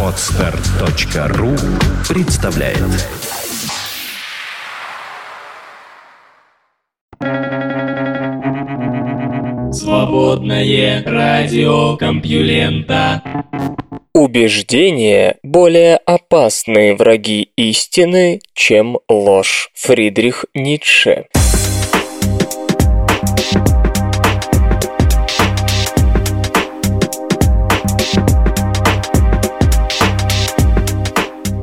Отстар.ру представляет. Свободное радио Компьюлента. Убеждения более опасные враги истины, чем ложь. Фридрих Ницше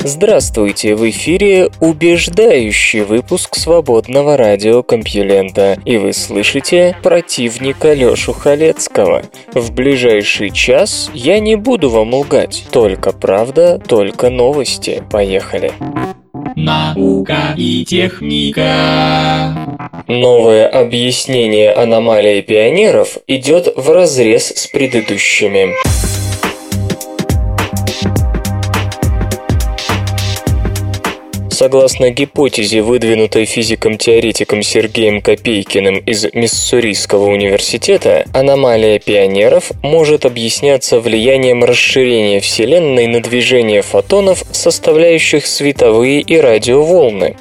Здравствуйте, в эфире убеждающий выпуск свободного радиокомпьюлента, и вы слышите противника Лёшу Халецкого. В ближайший час я не буду вам лгать, только правда, только новости. Поехали. Наука и техника. Новое объяснение аномалии пионеров идет в разрез с предыдущими. Согласно гипотезе, выдвинутой физиком-теоретиком Сергеем Копейкиным из Миссурийского университета, аномалия пионеров может объясняться влиянием расширения Вселенной на движение фотонов, составляющих световые и радиоволны.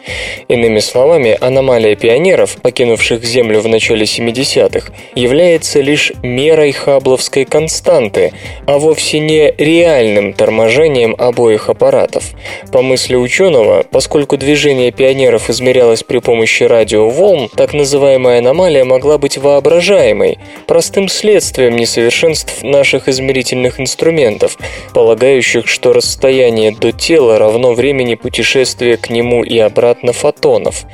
Иными словами, аномалия пионеров, покинувших Землю в начале 70-х, является лишь мерой хабловской константы, а вовсе не реальным торможением обоих аппаратов. По мысли ученого, поскольку Поскольку движение пионеров измерялось при помощи радиоволн, так называемая аномалия могла быть воображаемой, простым следствием несовершенств наших измерительных инструментов, полагающих, что расстояние до тела равно времени путешествия к нему и обратно фотонов.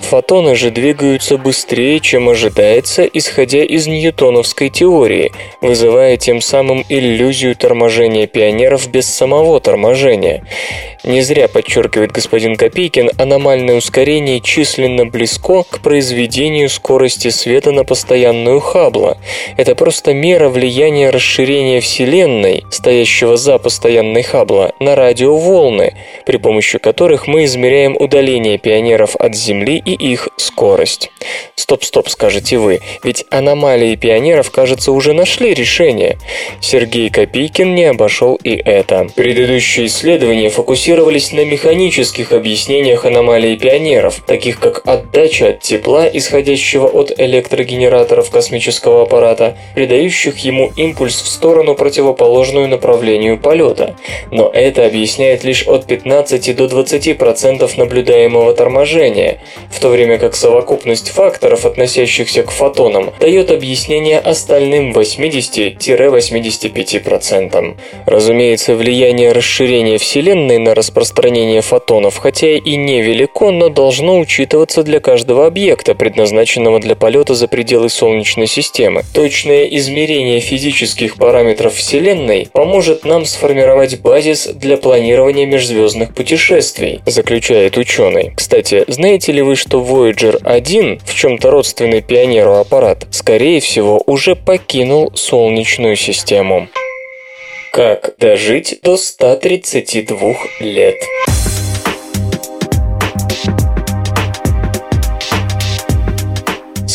Фотоны же двигаются быстрее, чем ожидается, исходя из ньютоновской теории, вызывая тем самым иллюзию торможения пионеров без самого торможения. Не зря подчеркивает господин Копейкин, аномальное ускорение численно близко к произведению скорости света на постоянную Хаббла. Это просто мера влияния расширения Вселенной, стоящего за постоянной Хаббла, на радиоволны, при помощи которых мы измеряем удаление пионеров от Земли и их скорость. Стоп-стоп, скажете вы, ведь аномалии пионеров, кажется, уже нашли решение. Сергей Копейкин не обошел и это. Предыдущие исследования фокусировались на механических объяснениях объяснениях аномалий пионеров, таких как отдача от тепла, исходящего от электрогенераторов космического аппарата, придающих ему импульс в сторону, противоположную направлению полета. Но это объясняет лишь от 15 до 20% наблюдаемого торможения, в то время как совокупность факторов, относящихся к фотонам, дает объяснение остальным 80-85%. Разумеется, влияние расширения Вселенной на распространение фотонов, хотя хотя и невелико, но должно учитываться для каждого объекта, предназначенного для полета за пределы Солнечной системы. Точное измерение физических параметров Вселенной поможет нам сформировать базис для планирования межзвездных путешествий, заключает ученый. Кстати, знаете ли вы, что Voyager 1, в чем-то родственный пионеру аппарат, скорее всего, уже покинул Солнечную систему? Как дожить до 132 лет?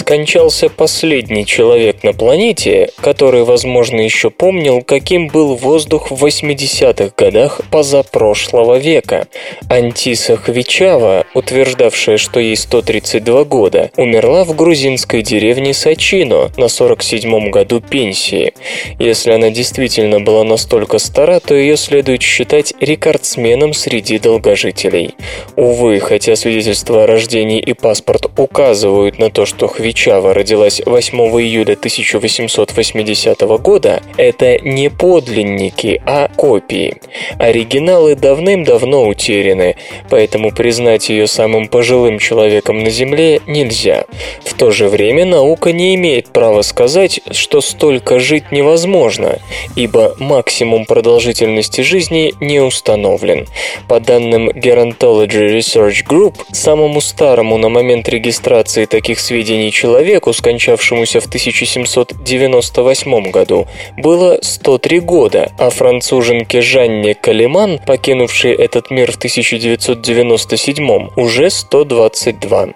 Скончался последний человек на планете, который, возможно, еще помнил, каким был воздух в 80-х годах позапрошлого века. Антиса Хвичава, утверждавшая, что ей 132 года, умерла в грузинской деревне Сачино на 47-м году пенсии. Если она действительно была настолько стара, то ее следует считать рекордсменом среди долгожителей. Увы, хотя свидетельство о рождении и паспорт указывают на то, что Хвичава Чава родилась 8 июля 1880 года, это не подлинники, а копии. Оригиналы давным-давно утеряны, поэтому признать ее самым пожилым человеком на Земле нельзя. В то же время наука не имеет права сказать, что столько жить невозможно, ибо максимум продолжительности жизни не установлен. По данным Gerontology Research Group, самому старому на момент регистрации таких сведений человеку человеку, скончавшемуся в 1798 году, было 103 года, а француженке Жанне Калиман, покинувшей этот мир в 1997, уже 122.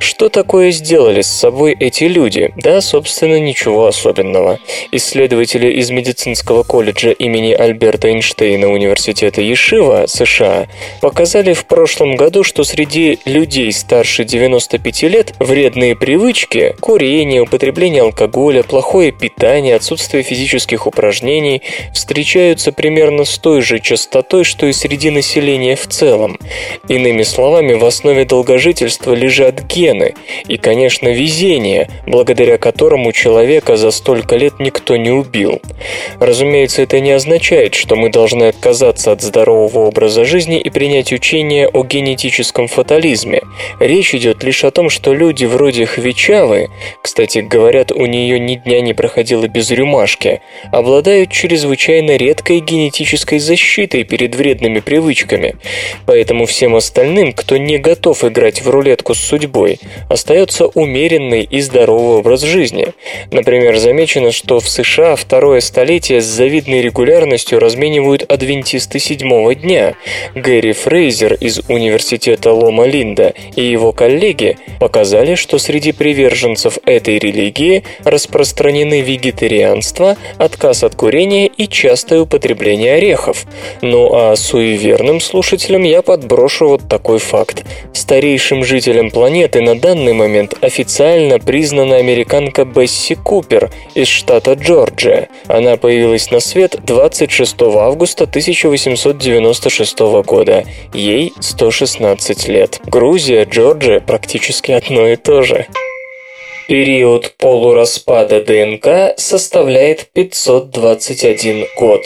Что такое сделали с собой эти люди? Да, собственно, ничего особенного. Исследователи из медицинского колледжа имени Альберта Эйнштейна Университета Ешива, США, показали в прошлом году, что среди людей старше 95 лет вредные привычки – курение, употребление алкоголя, плохое питание, отсутствие физических упражнений – встречаются примерно с той же частотой, что и среди населения в целом. Иными словами, в основе долгожительства лежат гены и, конечно, везение, благодаря которому человека за столько лет никто не убил. Разумеется, это не означает, что мы должны отказаться от здорового образа жизни и принять учение о генетическом фатализме. Речь идет лишь о том, что люди вроде Хвичавы, кстати, говорят, у нее ни дня не проходило без рюмашки, обладают чрезвычайно редкой генетической защитой перед вредными привычками. Поэтому всем остальным, кто не готов играть в рулетку с судьбой, остается умеренный и здоровый образ жизни. Например, замечено, что в США второе столетие с завидной регулярностью разменивают адвентисты седьмого дня. Гэри Фрейзер из университета Лома-Линда и его коллеги показали, что среди приверженцев этой религии распространены вегетарианство, отказ от курения и частое употребление орехов. Ну а суеверным слушателям я подброшу вот такой факт. Старейшим жителем планеты на данный момент официально признана американка Бесси Купер из штата Джорджия. Она появилась на свет 26 августа 1896 года. Ей 116 лет. Грузия, Джорджия практически одно и то же. Период полураспада ДНК составляет 521 год.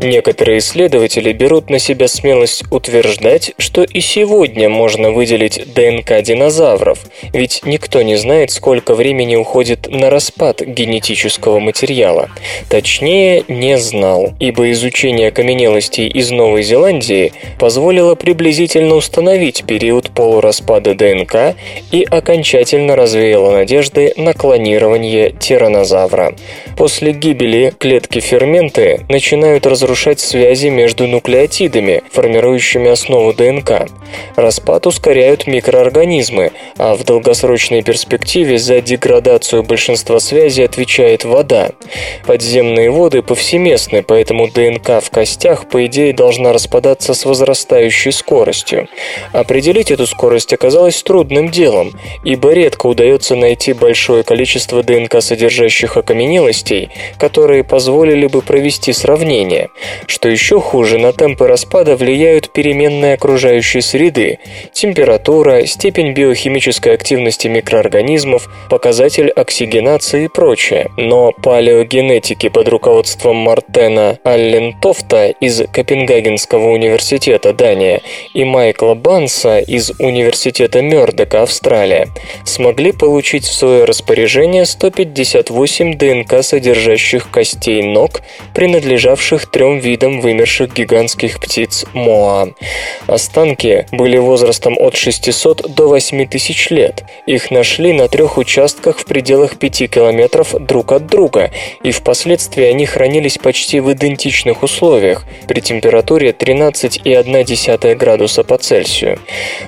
Некоторые исследователи берут на себя смелость утверждать, что и сегодня можно выделить ДНК динозавров, ведь никто не знает, сколько времени уходит на распад генетического материала. Точнее, не знал, ибо изучение окаменелостей из Новой Зеландии позволило приблизительно установить период полураспада ДНК и окончательно развеяло надежды на клонирование тиранозавра. После гибели клетки ферменты начинают разрушаться разрушать связи между нуклеотидами, формирующими основу ДНК. Распад ускоряют микроорганизмы, а в долгосрочной перспективе за деградацию большинства связей отвечает вода. Подземные воды повсеместны, поэтому ДНК в костях, по идее, должна распадаться с возрастающей скоростью. Определить эту скорость оказалось трудным делом, ибо редко удается найти большое количество ДНК содержащих окаменелостей, которые позволили бы провести сравнение. Что еще хуже, на темпы распада влияют переменные окружающей среды, температура, степень биохимической активности микроорганизмов, показатель оксигенации и прочее. Но палеогенетики под руководством Мартена Аллентофта из Копенгагенского университета Дания и Майкла Банса из Университета Мёрдока Австралия смогли получить в свое распоряжение 158 ДНК содержащих костей ног, принадлежавших трем трем видам вымерших гигантских птиц Моа. Останки были возрастом от 600 до 8000 лет. Их нашли на трех участках в пределах 5 километров друг от друга, и впоследствии они хранились почти в идентичных условиях при температуре 13,1 градуса по Цельсию.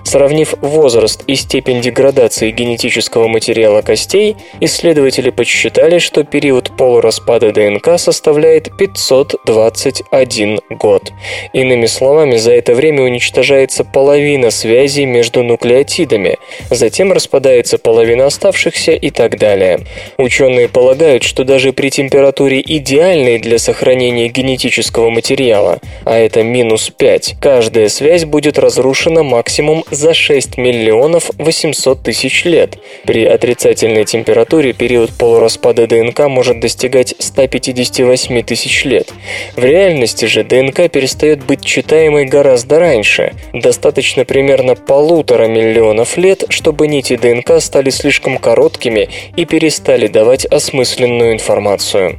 Сравнив возраст и степень деградации генетического материала костей, исследователи подсчитали, что период полураспада ДНК составляет 520 21 год. Иными словами, за это время уничтожается половина связей между нуклеотидами, затем распадается половина оставшихся и так далее. Ученые полагают, что даже при температуре идеальной для сохранения генетического материала, а это минус 5, каждая связь будет разрушена максимум за 6 миллионов 800 тысяч лет. При отрицательной температуре период полураспада ДНК может достигать 158 тысяч лет. В реальности же ДНК перестает быть читаемой гораздо раньше. Достаточно примерно полутора миллионов лет, чтобы нити ДНК стали слишком короткими и перестали давать осмысленную информацию.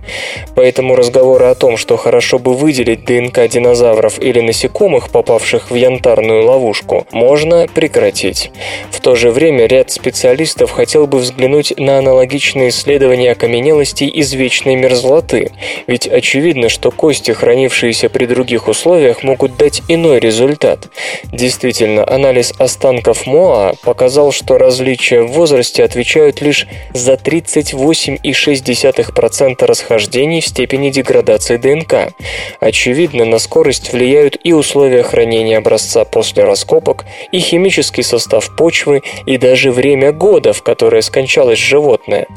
Поэтому разговоры о том, что хорошо бы выделить ДНК динозавров или насекомых, попавших в янтарную ловушку, можно прекратить. В то же время ряд специалистов хотел бы взглянуть на аналогичные исследования окаменелостей из вечной мерзлоты, ведь очевидно, что кости, хранившиеся при других условиях, могут дать иной результат. Действительно, анализ останков Моа показал, что различия в возрасте отвечают лишь за 38,6% расхождений в степени деградации ДНК. Очевидно, на скорость влияют и условия хранения образца после раскопок, и химический состав почвы, и даже время года, в которое скончалось животное.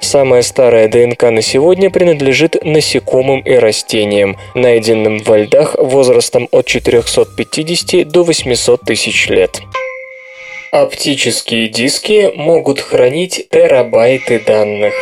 Самая старая ДНК на сегодня принадлежит насекомым и растениям, найденным во льдах возрастом от 450 до 800 тысяч лет. Оптические диски могут хранить терабайты данных.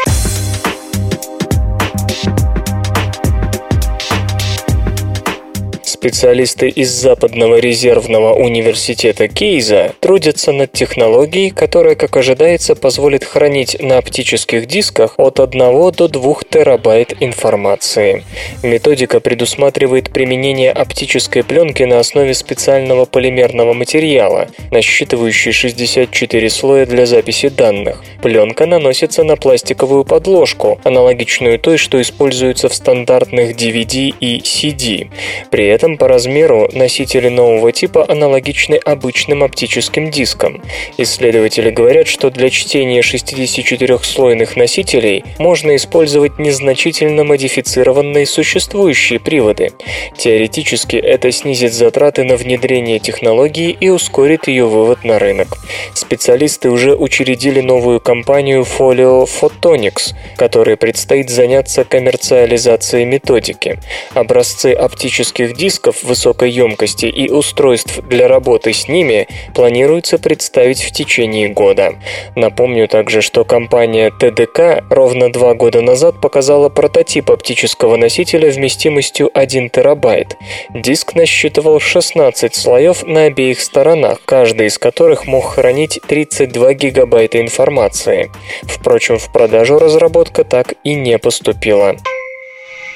Специалисты из Западного резервного университета Кейза трудятся над технологией, которая, как ожидается, позволит хранить на оптических дисках от 1 до 2 терабайт информации. Методика предусматривает применение оптической пленки на основе специального полимерного материала, насчитывающей 64 слоя для записи данных. Пленка наносится на пластиковую подложку, аналогичную той, что используется в стандартных DVD и CD. При этом по размеру носители нового типа аналогичны обычным оптическим дискам. Исследователи говорят, что для чтения 64-слойных носителей можно использовать незначительно модифицированные существующие приводы. Теоретически это снизит затраты на внедрение технологии и ускорит ее вывод на рынок. Специалисты уже учредили новую компанию Folio Photonics, которой предстоит заняться коммерциализацией методики. Образцы оптических дисков дисков высокой емкости и устройств для работы с ними планируется представить в течение года. Напомню также, что компания ТДК ровно два года назад показала прототип оптического носителя вместимостью 1 терабайт. Диск насчитывал 16 слоев на обеих сторонах, каждый из которых мог хранить 32 гигабайта информации. Впрочем, в продажу разработка так и не поступила.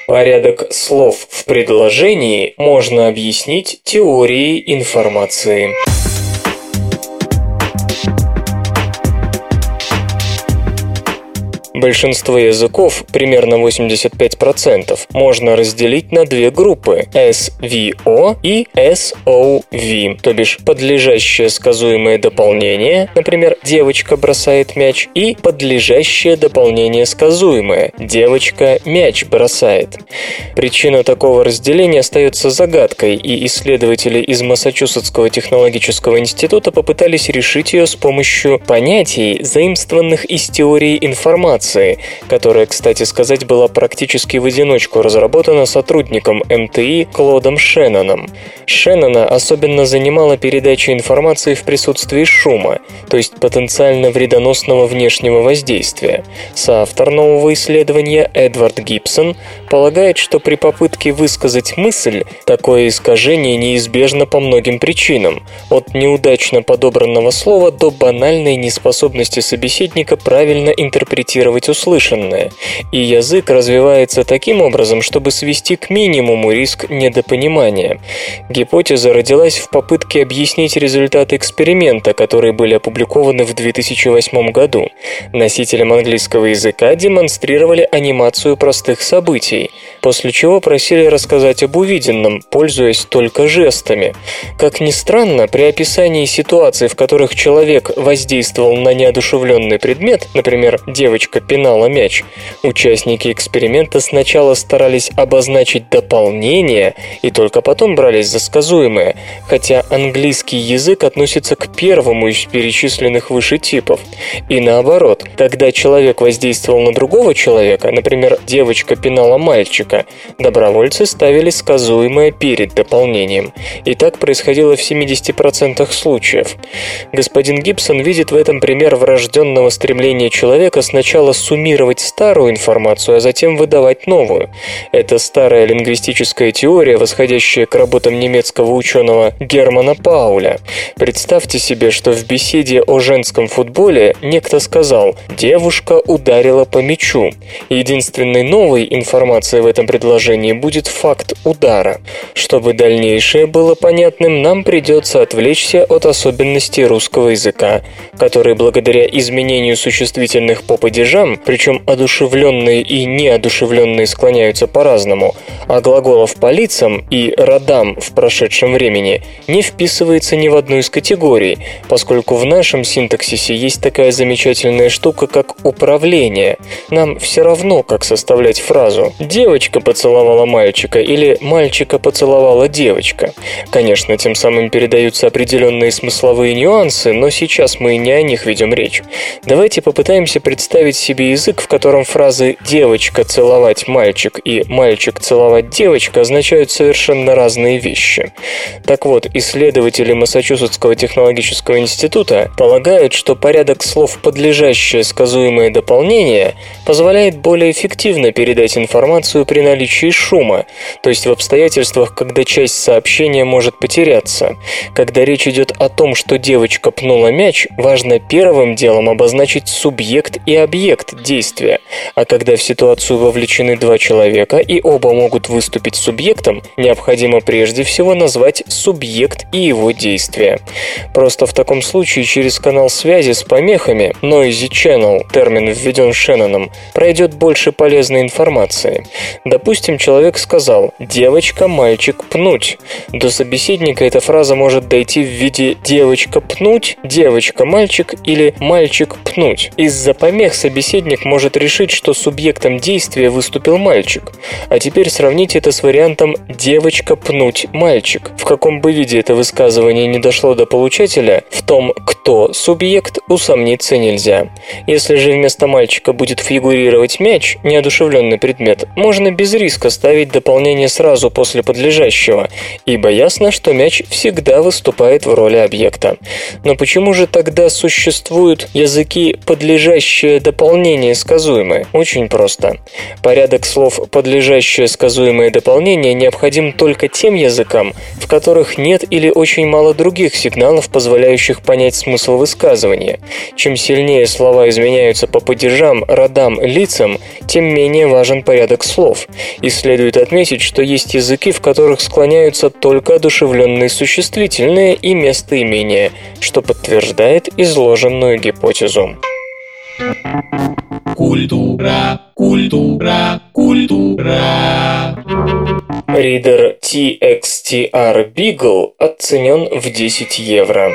Порядок слов в предложении можно объяснить теорией информации. Большинство языков, примерно 85%, можно разделить на две группы – SVO и SOV, то бишь подлежащее сказуемое дополнение, например, «девочка бросает мяч», и подлежащее дополнение сказуемое – «девочка мяч бросает». Причина такого разделения остается загадкой, и исследователи из Массачусетского технологического института попытались решить ее с помощью понятий, заимствованных из теории информации, информации, которая, кстати сказать, была практически в одиночку разработана сотрудником МТИ Клодом Шенноном. Шеннона особенно занимала передача информации в присутствии шума, то есть потенциально вредоносного внешнего воздействия. Соавтор нового исследования Эдвард Гибсон полагает, что при попытке высказать мысль такое искажение неизбежно по многим причинам, от неудачно подобранного слова до банальной неспособности собеседника правильно интерпретировать анализировать услышанное, и язык развивается таким образом, чтобы свести к минимуму риск недопонимания. Гипотеза родилась в попытке объяснить результаты эксперимента, которые были опубликованы в 2008 году. Носителям английского языка демонстрировали анимацию простых событий, после чего просили рассказать об увиденном, пользуясь только жестами. Как ни странно, при описании ситуаций, в которых человек воздействовал на неодушевленный предмет, например, девочка пинала мяч. Участники эксперимента сначала старались обозначить дополнение и только потом брались за сказуемое, хотя английский язык относится к первому из перечисленных выше типов. И наоборот, когда человек воздействовал на другого человека, например, девочка пинала мальчика, добровольцы ставили сказуемое перед дополнением. И так происходило в 70% случаев. Господин Гибсон видит в этом пример врожденного стремления человека сначала сначала суммировать старую информацию, а затем выдавать новую. Это старая лингвистическая теория, восходящая к работам немецкого ученого Германа Пауля. Представьте себе, что в беседе о женском футболе некто сказал «девушка ударила по мячу». Единственной новой информацией в этом предложении будет факт удара. Чтобы дальнейшее было понятным, нам придется отвлечься от особенностей русского языка, который благодаря изменению существительных по падежам, причем одушевленные и неодушевленные склоняются по-разному, а глаголов по лицам и родам в прошедшем времени не вписывается ни в одну из категорий, поскольку в нашем синтаксисе есть такая замечательная штука, как управление. Нам все равно, как составлять фразу «девочка поцеловала мальчика» или «мальчика поцеловала девочка». Конечно, тем самым передаются определенные смысловые нюансы, но сейчас мы не о них ведем речь. Давайте попытаемся представить себе язык, в котором фразы «девочка целовать мальчик» и «мальчик целовать девочка» означают совершенно разные вещи. Так вот, исследователи Массачусетского технологического института полагают, что порядок слов «подлежащее сказуемое дополнение» позволяет более эффективно передать информацию при наличии шума, то есть в обстоятельствах, когда часть сообщения может потеряться. Когда речь идет о том, что девочка пнула мяч, важно первым делом обозначить субъект и объект действия, а когда в ситуацию вовлечены два человека и оба могут выступить субъектом, необходимо прежде всего назвать субъект и его действия. Просто в таком случае через канал связи с помехами, noisy channel, термин введен Шенноном, пройдет больше полезной информации. Допустим, человек сказал «девочка, мальчик, пнуть». До собеседника эта фраза может дойти в виде «девочка, пнуть», «девочка, мальчик» или «мальчик, пнуть». Из-за помех собеседник может решить, что субъектом действия выступил мальчик. А теперь сравните это с вариантом «девочка, пнуть, мальчик». В каком бы виде это высказывание не дошло до получателя, в том, кто субъект, усомниться нельзя. Если же вместо мальчика будет фигурировать мяч, неодушевленный предмет, можно без риска ставить дополнение сразу после подлежащего, ибо ясно, что мяч всегда выступает в роли объекта. Но почему же тогда существуют языки подлежащее дополнение сказуемое? Очень просто. Порядок слов подлежащее сказуемое дополнение необходим только тем языкам, в которых нет или очень мало других сигналов, позволяющих понять смысл высказывания. Чем сильнее слова изменяются по падежам, родам, лицам, тем менее важен порядок слов. И следует отметить, что есть языки, в которых склоняются только одушевленные существительные и местоимения, что подтверждает изложенную гипотезу. Культура, культура, культура. Ридер TXTR Beagle оценен в 10 евро.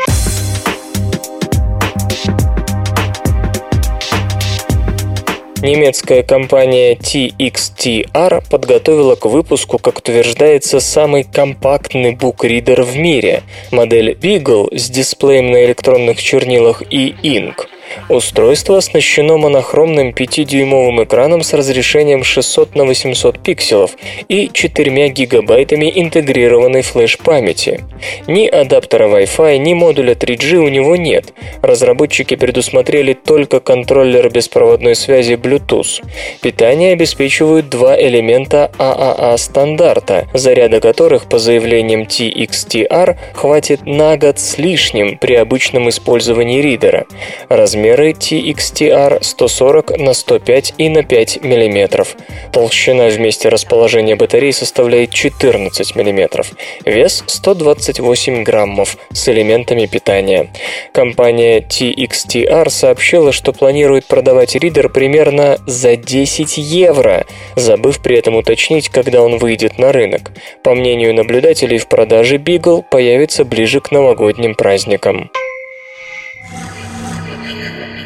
Немецкая компания TXTR подготовила к выпуску, как утверждается, самый компактный букридер в мире – модель Beagle с дисплеем на электронных чернилах и Ink. Устройство оснащено монохромным 5-дюймовым экраном с разрешением 600 на 800 пикселов и 4 гигабайтами интегрированной флеш-памяти. Ни адаптера Wi-Fi, ни модуля 3G у него нет. Разработчики предусмотрели только контроллер беспроводной связи Bluetooth. Питание обеспечивают два элемента AAA стандарта, заряда которых, по заявлениям TXTR, хватит на год с лишним при обычном использовании ридера. Размер Размеры TXTR 140 на 105 и на 5 мм. Толщина в месте расположения батарей составляет 14 мм. Вес 128 граммов с элементами питания. Компания TXTR сообщила, что планирует продавать ридер примерно за 10 евро, забыв при этом уточнить, когда он выйдет на рынок. По мнению наблюдателей, в продаже Beagle появится ближе к новогодним праздникам.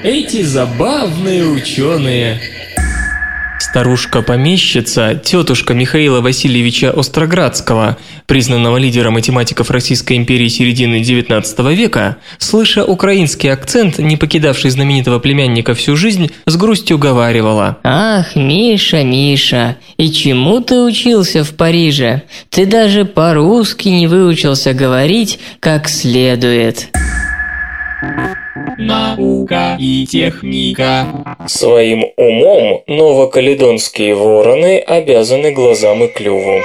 Эти забавные ученые. Старушка-помещица, тетушка Михаила Васильевича Остроградского, признанного лидера математиков Российской империи середины XIX века, слыша украинский акцент, не покидавший знаменитого племянника всю жизнь, с грустью говаривала. «Ах, Миша, Миша, и чему ты учился в Париже? Ты даже по-русски не выучился говорить как следует». Наука и техника. Своим умом новокаледонские вороны обязаны глазам и клюву.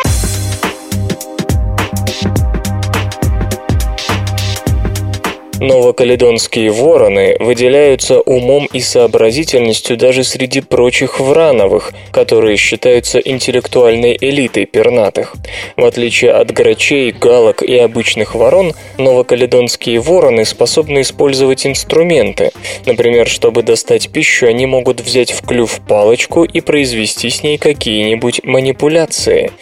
Новокаледонские вороны выделяются умом и сообразительностью даже среди прочих врановых, которые считаются интеллектуальной элитой пернатых. В отличие от грачей, галок и обычных ворон, новокаледонские вороны способны использовать инструменты. Например, чтобы достать пищу, они могут взять в клюв палочку и произвести с ней какие-нибудь манипуляции.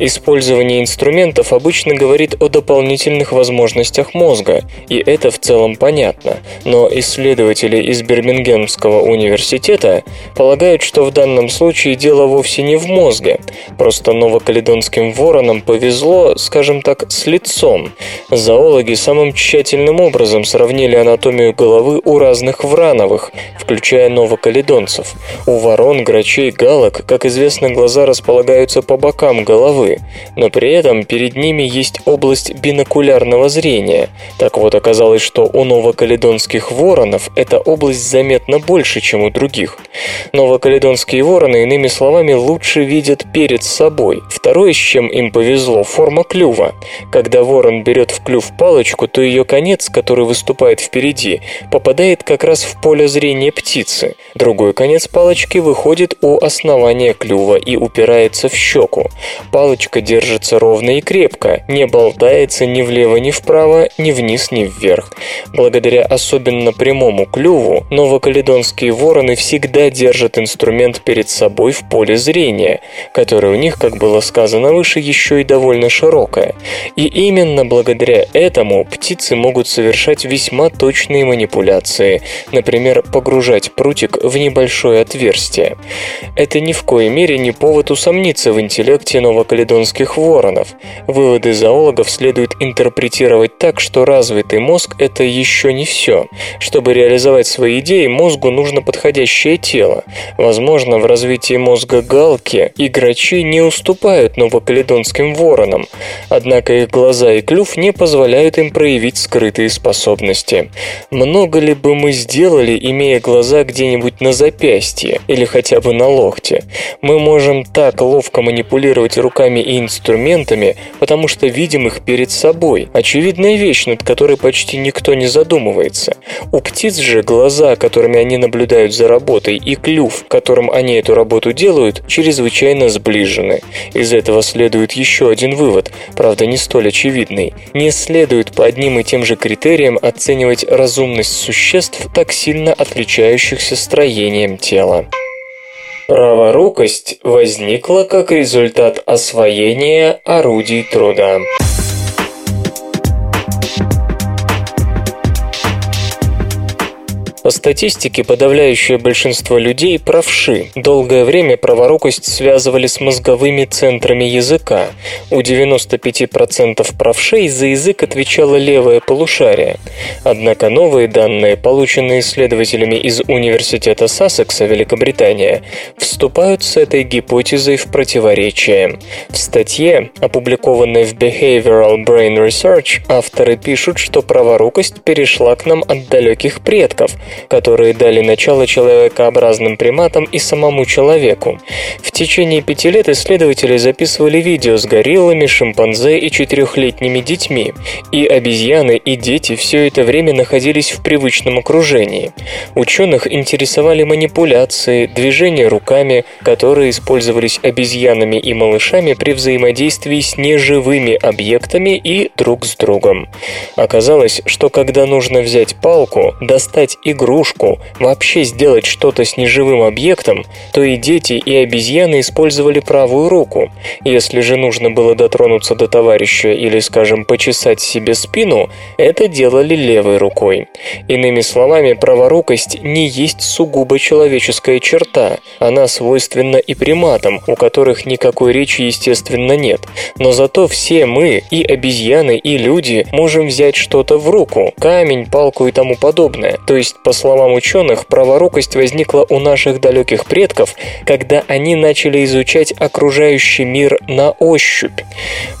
Использование инструментов обычно говорит о дополнительных возможностях мозга, и это в целом понятно, но исследователи из Бирмингемского университета полагают, что в данном случае дело вовсе не в мозге. Просто новокаледонским воронам повезло, скажем так, с лицом. Зоологи самым тщательным образом сравнили анатомию головы у разных врановых, включая новокаледонцев. У ворон, грачей, галок, как известно, глаза располагаются по бокам головы, но при этом перед ними есть область бинокулярного зрения. Так вот, оказалось, что у новокаледонских воронов эта область заметно больше, чем у других. Новокаледонские вороны, иными словами, лучше видят перед собой. Второе, с чем им повезло, форма клюва. Когда ворон берет в клюв палочку, то ее конец, который выступает впереди, попадает как раз в поле зрения птицы. Другой конец палочки выходит у основания клюва и упирается в щеку. Палочка держится ровно и крепко, не болтается ни влево, ни вправо, ни вниз, ни вверх. Благодаря особенно прямому клюву, новокаледонские вороны всегда держат инструмент перед собой в поле зрения, которое у них, как было сказано выше, еще и довольно широкое. И именно благодаря этому птицы могут совершать весьма точные манипуляции, например, погружать прутик в небольшое отверстие. Это ни в коей мере не повод усомниться в интеллекте новокаледонских воронов. Выводы зоологов следует интерпретировать так, что развитый мозг – это еще не все. Чтобы реализовать свои идеи, мозгу нужно подходящее тело. Возможно, в развитии мозга галки играчи не уступают новокаледонским воронам, однако их глаза и клюв не позволяют им проявить скрытые способности. Много ли бы мы сделали, имея глаза где-нибудь на запястье или хотя бы на локте? Мы можем так ловко манипулировать руками и инструментами, потому что видим их перед собой. Очевидная вещь, над которой почти никто не задумывается. У птиц же глаза, которыми они наблюдают за работой, и клюв, которым они эту работу делают, чрезвычайно сближены. Из этого следует еще один вывод, правда не столь очевидный. Не следует по одним и тем же критериям оценивать разумность существ, так сильно отличающихся строением тела. Праворукость возникла как результат освоения орудий труда. По статистике, подавляющее большинство людей – правши. Долгое время праворукость связывали с мозговыми центрами языка. У 95% правшей за язык отвечало левое полушарие. Однако новые данные, полученные исследователями из Университета Сассекса, Великобритания, вступают с этой гипотезой в противоречие. В статье, опубликованной в Behavioral Brain Research, авторы пишут, что праворукость перешла к нам от далеких предков – которые дали начало человекообразным приматам и самому человеку. В течение пяти лет исследователи записывали видео с гориллами, шимпанзе и четырехлетними детьми. И обезьяны, и дети все это время находились в привычном окружении. Ученых интересовали манипуляции, движения руками, которые использовались обезьянами и малышами при взаимодействии с неживыми объектами и друг с другом. Оказалось, что когда нужно взять палку, достать игру игрушку, вообще сделать что-то с неживым объектом, то и дети, и обезьяны использовали правую руку. Если же нужно было дотронуться до товарища или, скажем, почесать себе спину, это делали левой рукой. Иными словами, праворукость не есть сугубо человеческая черта, она свойственна и приматам, у которых никакой речи, естественно, нет. Но зато все мы, и обезьяны, и люди, можем взять что-то в руку, камень, палку и тому подобное. То есть, по словам ученых, праворукость возникла у наших далеких предков, когда они начали изучать окружающий мир на ощупь.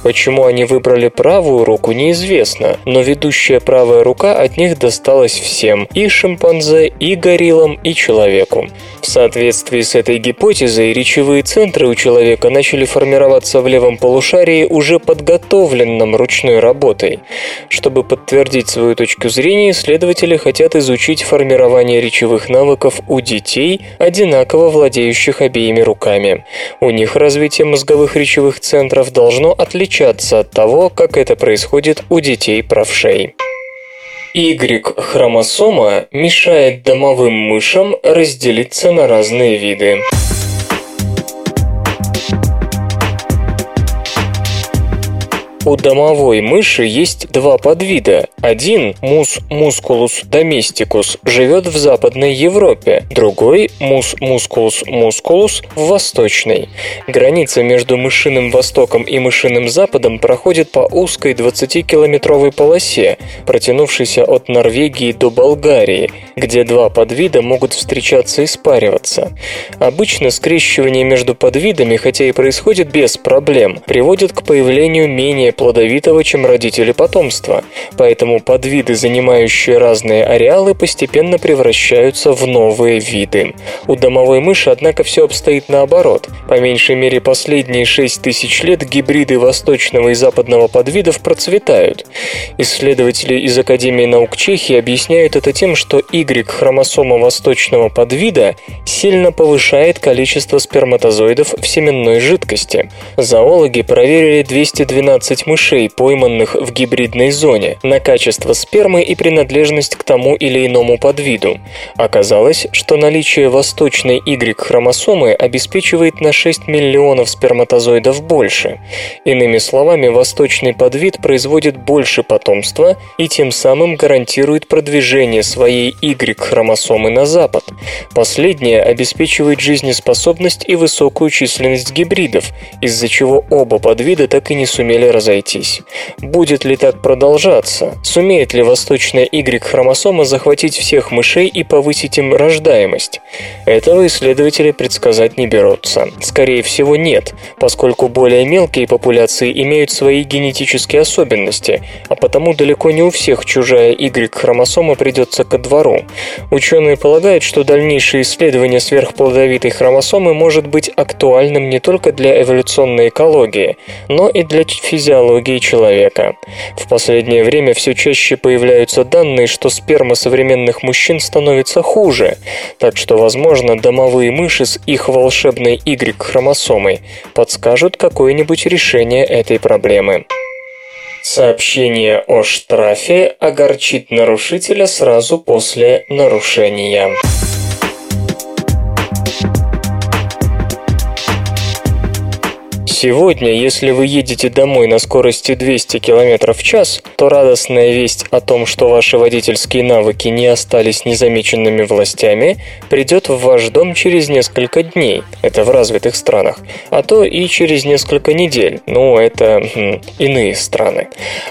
Почему они выбрали правую руку, неизвестно, но ведущая правая рука от них досталась всем – и шимпанзе, и гориллам, и человеку. В соответствии с этой гипотезой, речевые центры у человека начали формироваться в левом полушарии уже подготовленном ручной работой. Чтобы подтвердить свою точку зрения, исследователи хотят изучить формирование речевых навыков у детей, одинаково владеющих обеими руками. У них развитие мозговых речевых центров должно отличаться от того, как это происходит у детей правшей. Y-хромосома мешает домовым мышам разделиться на разные виды. У домовой мыши есть два подвида. Один, мус мускулус domesticus, живет в Западной Европе, другой, мус мускулус мускулус, в Восточной. Граница между мышиным Востоком и мышиным Западом проходит по узкой 20-километровой полосе, протянувшейся от Норвегии до Болгарии, где два подвида могут встречаться и спариваться. Обычно скрещивание между подвидами, хотя и происходит без проблем, приводит к появлению менее плодовитого, чем родители потомства, поэтому подвиды, занимающие разные ареалы, постепенно превращаются в новые виды. У домовой мыши, однако, все обстоит наоборот. По меньшей мере последние 6 тысяч лет гибриды восточного и западного подвидов процветают. Исследователи из Академии наук Чехии объясняют это тем, что Y-хромосома восточного подвида сильно повышает количество сперматозоидов в семенной жидкости. Зоологи проверили 212 мышей, пойманных в гибридной зоне, на качество спермы и принадлежность к тому или иному подвиду. Оказалось, что наличие восточной Y-хромосомы обеспечивает на 6 миллионов сперматозоидов больше. Иными словами, восточный подвид производит больше потомства и тем самым гарантирует продвижение своей Y-хромосомы на запад. Последняя обеспечивает жизнеспособность и высокую численность гибридов, из-за чего оба подвида так и не сумели разойтись разойтись. Будет ли так продолжаться? Сумеет ли восточная Y-хромосома захватить всех мышей и повысить им рождаемость? Этого исследователи предсказать не берутся. Скорее всего, нет, поскольку более мелкие популяции имеют свои генетические особенности, а потому далеко не у всех чужая Y-хромосома придется ко двору. Ученые полагают, что дальнейшее исследование сверхплодовитой хромосомы может быть актуальным не только для эволюционной экологии, но и для физиологии физиологии человека. В последнее время все чаще появляются данные, что сперма современных мужчин становится хуже, так что, возможно, домовые мыши с их волшебной Y-хромосомой подскажут какое-нибудь решение этой проблемы. Сообщение о штрафе огорчит нарушителя сразу после нарушения. Сегодня, если вы едете домой на скорости 200 км в час, то радостная весть о том, что ваши водительские навыки не остались незамеченными властями, придет в ваш дом через несколько дней. Это в развитых странах. А то и через несколько недель. Ну, это хм, иные страны.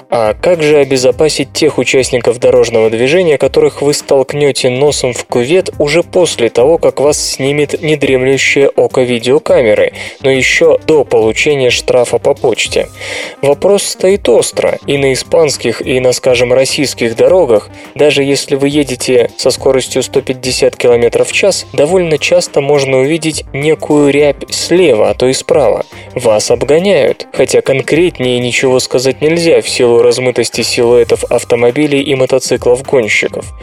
А как же обезопасить тех участников дорожного движения, которых вы столкнете носом в кувет уже после того, как вас снимет недремлющее око видеокамеры, но еще до получения получения штрафа по почте. Вопрос стоит остро, и на испанских, и на, скажем, российских дорогах, даже если вы едете со скоростью 150 км в час, довольно часто можно увидеть некую рябь слева, а то и справа. Вас обгоняют, хотя конкретнее ничего сказать нельзя в силу размытости силуэтов автомобилей и мотоциклов гонщиков.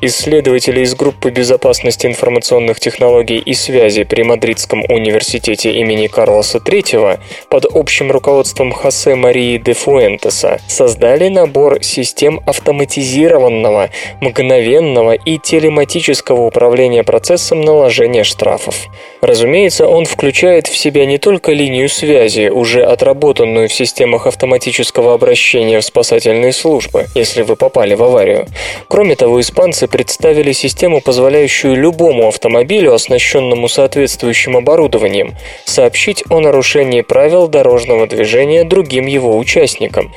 Исследователи из группы безопасности информационных технологий и связи при Мадридском университете имени Карлоса III под общим руководством Хосе Марии де Фуэнтеса создали набор систем автоматизированного, мгновенного и телематического управления процессом наложения штрафов. Разумеется, он включает в себя не только линию связи, уже отработанную в системах автоматического обращения в спасательные службы, если вы попали в аварию. Кроме того, испанцы представили систему, позволяющую любому автомобилю, оснащенному соответствующим оборудованием, сообщить о нарушении правил дорожного движения другим его участникам.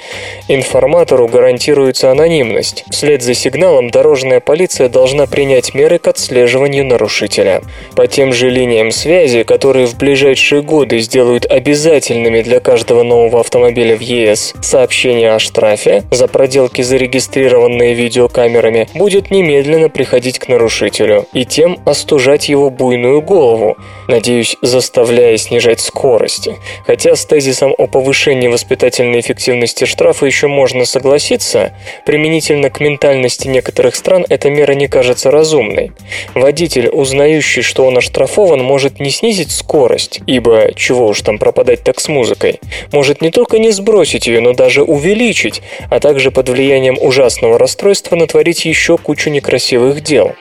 Информатору гарантируется анонимность. Вслед за сигналом дорожная полиция должна принять меры к отслеживанию нарушителя. По тем же линиям связи, которые в ближайшие годы сделают обязательными для каждого нового автомобиля в ЕС, сообщение о штрафе за проделки, зарегистрированные видеокамерами, будет немедленно приходить к нарушителю и тем остужать его буйную голову, надеюсь, заставляя снижать скорость. Хотя с тезисом о повышении воспитательной эффективности штрафа еще можно согласиться, применительно к ментальности некоторых стран эта мера не кажется разумной. Водитель, узнающий, что он оштрафован, может не снизить скорость, ибо чего уж там пропадать так с музыкой, может не только не сбросить ее, но даже увеличить, а также под влиянием ужасного расстройства натворить еще кучу некрасивых дел.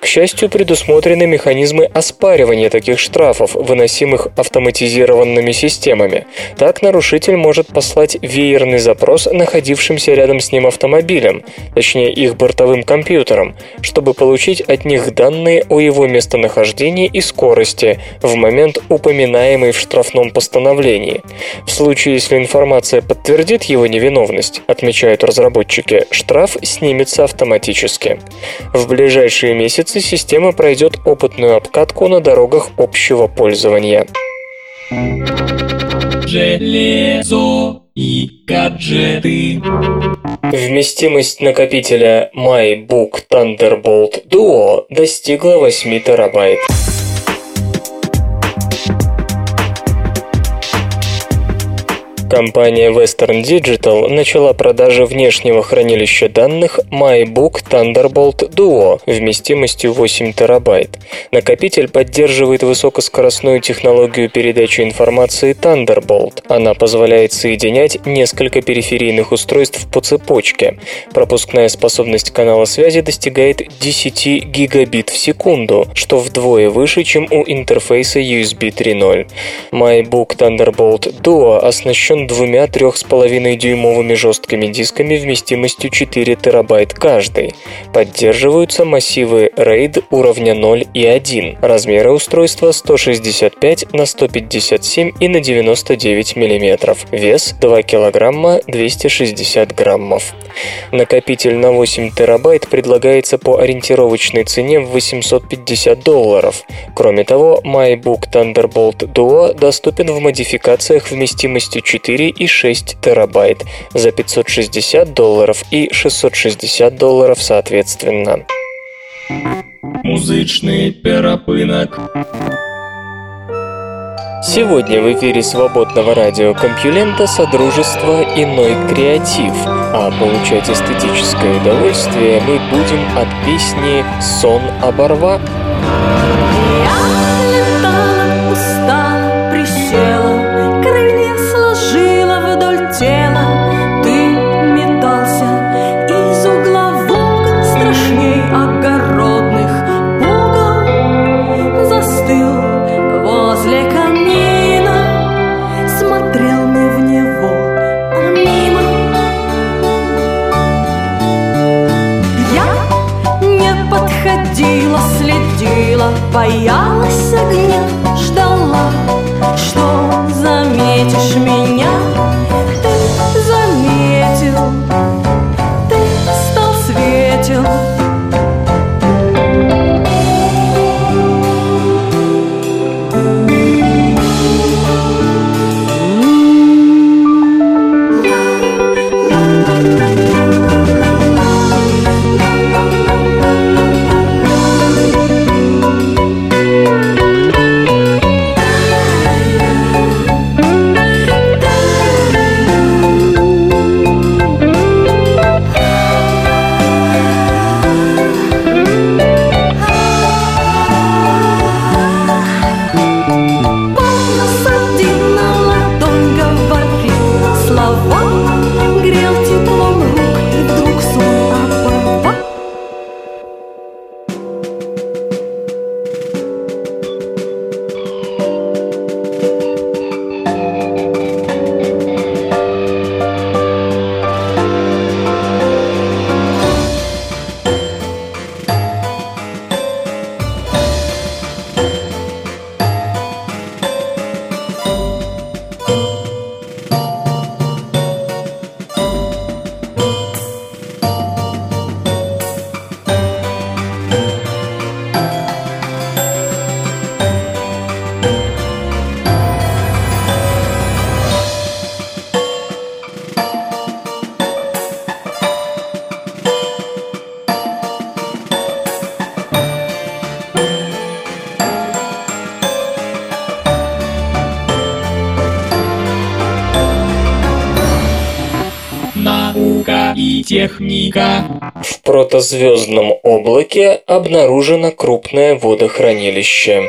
К счастью, предусмотрены механизмы оспаривания таких штрафов, выносимых автоматизированными системами. Так нарушитель может послать веерный запрос находившимся рядом с ним автомобилем, точнее их бортовым компьютером, чтобы получить от них данные о его местонахождении и скорости в момент, упоминаемый в штрафном постановлении. В случае, если информация подтвердит его невиновность, отмечают разработчики, штраф снимется автоматически. В ближайшие месяцы система пройдет опытную обкатку на дорогах общего пользования. Железо и гаджеты. Вместимость накопителя MyBook Thunderbolt Duo достигла 8 терабайт. Компания Western Digital начала продажи внешнего хранилища данных MyBook Thunderbolt Duo вместимостью 8 терабайт. Накопитель поддерживает высокоскоростную технологию передачи информации Thunderbolt. Она позволяет соединять несколько периферийных устройств по цепочке. Пропускная способность канала связи достигает 10 гигабит в секунду, что вдвое выше, чем у интерфейса USB 3.0. MyBook Thunderbolt Duo оснащен двумя 3,5 дюймовыми жесткими дисками вместимостью 4 терабайт каждый. Поддерживаются массивы RAID уровня 0 и 1. Размеры устройства 165 на 157 и на 99 мм. Вес 2 кг 260 граммов. Накопитель на 8 терабайт предлагается по ориентировочной цене в 850 долларов. Кроме того, MyBook Thunderbolt Duo доступен в модификациях вместимостью 4 и 6 терабайт за 560 долларов и 660 долларов соответственно. Музычный перапынок. Сегодня в эфире свободного радиокомпьюлента Содружество Иной Креатив, а получать эстетическое удовольствие мы будем от песни «Сон оборва». В протозвездном облаке обнаружено крупное водохранилище.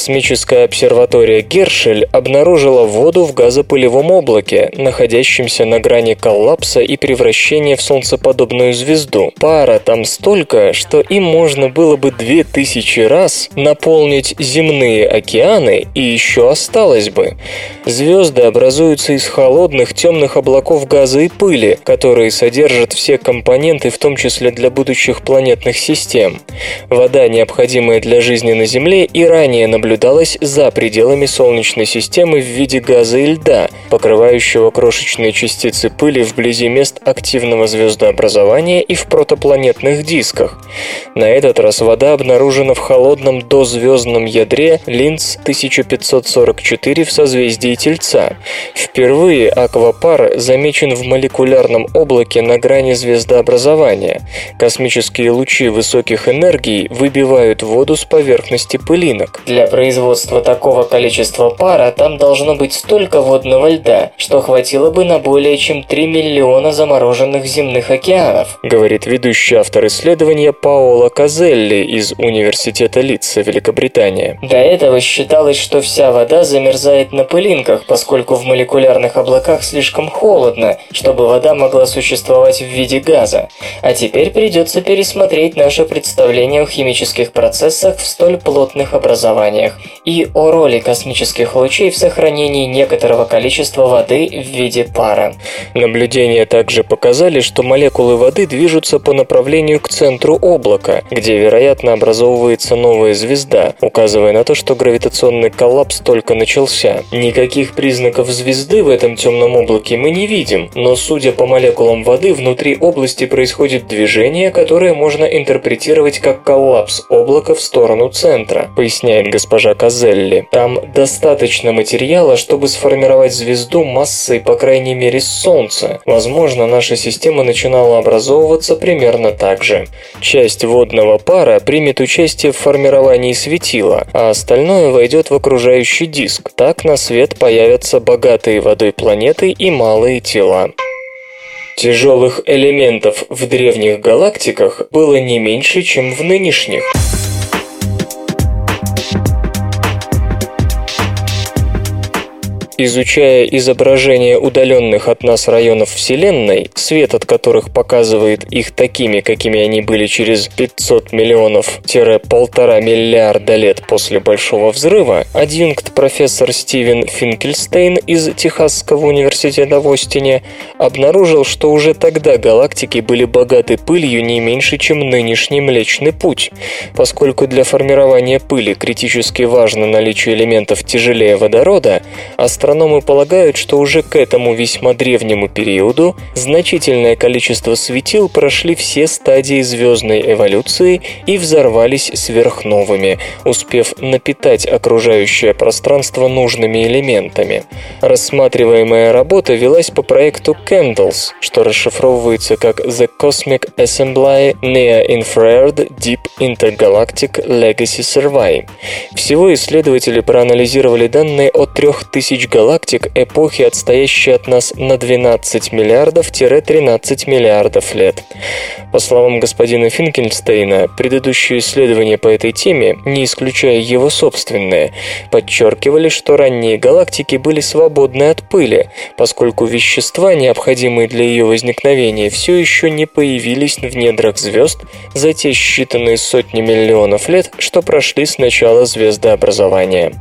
Космическая обсерватория Гершель обнаружила воду в газопылевом облаке, находящемся на грани коллапса и превращения в солнцеподобную звезду. Пара там столько, что им можно было бы 2000 раз наполнить земные океаны и еще осталось бы. Звезды образуются из холодных темных облаков газа и пыли, которые содержат все компоненты, в том числе для будущих планетных систем. Вода, необходимая для жизни на Земле, и ранее наблюдалась за пределами Солнечной системы в виде газа и льда, покрывающего крошечные частицы пыли вблизи мест активного звездообразования и в протопланетных дисках. На этот раз вода обнаружена в холодном дозвездном ядре Линз 1544 в созвездии Тельца. Впервые аквапар замечен в молекулярном облаке на грани звездообразования. Космические лучи высоких энергий выбивают воду с поверхности пылинок. Для производства такого количества пара там должно быть столько водного льда, что хватило бы на более чем 3 миллиона замороженных земных океанов, говорит ведущий автор исследования Паоло Казелли из Университета Литца, Великобритания. До этого считалось, что вся вода замерзает на пылинках, поскольку в молекулярных облаках слишком холодно, чтобы вода могла существовать в виде газа. А теперь придется пересмотреть наше представление о химических процессах в столь плотных образованиях и о роли космических лучей в сохранении некоторого количества воды в виде пара. Наблюдения также показали, что молекулы воды движутся по направлению к центру облака, где, вероятно, образовывается новая звезда, указывая на то, что гравитационный коллапс только начался. Никаких признаков звезды в этом темном облаке мы не видим, но, судя по молекулам воды, внутри области происходит движение, которое можно интерпретировать как коллапс облака в сторону центра, поясняет госпожа Казелли. Там достаточно материала, чтобы сформировать звезду массой, по крайней мере, Солнца. Возможно, наша система начинала образовываться примерно так же. Часть водного пара примет участие в формировании светила, а остальное войдет в окружающий диск. Так на свет появятся богатые водой планеты и малые тела. Тяжелых элементов в древних галактиках было не меньше, чем в нынешних. Изучая изображения удаленных от нас районов Вселенной, свет от которых показывает их такими, какими они были через 500 миллионов-полтора миллиарда лет после Большого Взрыва, адъюнкт профессор Стивен Финкельстейн из Техасского университета в Остине обнаружил, что уже тогда галактики были богаты пылью не меньше, чем нынешний Млечный Путь. Поскольку для формирования пыли критически важно наличие элементов тяжелее водорода, астрономы Астрономы полагают, что уже к этому весьма древнему периоду значительное количество светил прошли все стадии звездной эволюции и взорвались сверхновыми, успев напитать окружающее пространство нужными элементами. Рассматриваемая работа велась по проекту Candles, что расшифровывается как The Cosmic Assembly Near Infrared Deep Intergalactic Legacy Survey. Всего исследователи проанализировали данные от 3000 галактик галактик эпохи, отстоящей от нас на 12 миллиардов-13 миллиардов лет. По словам господина Финкельстейна, предыдущие исследования по этой теме, не исключая его собственные, подчеркивали, что ранние галактики были свободны от пыли, поскольку вещества, необходимые для ее возникновения, все еще не появились в недрах звезд за те считанные сотни миллионов лет, что прошли с начала звездообразования.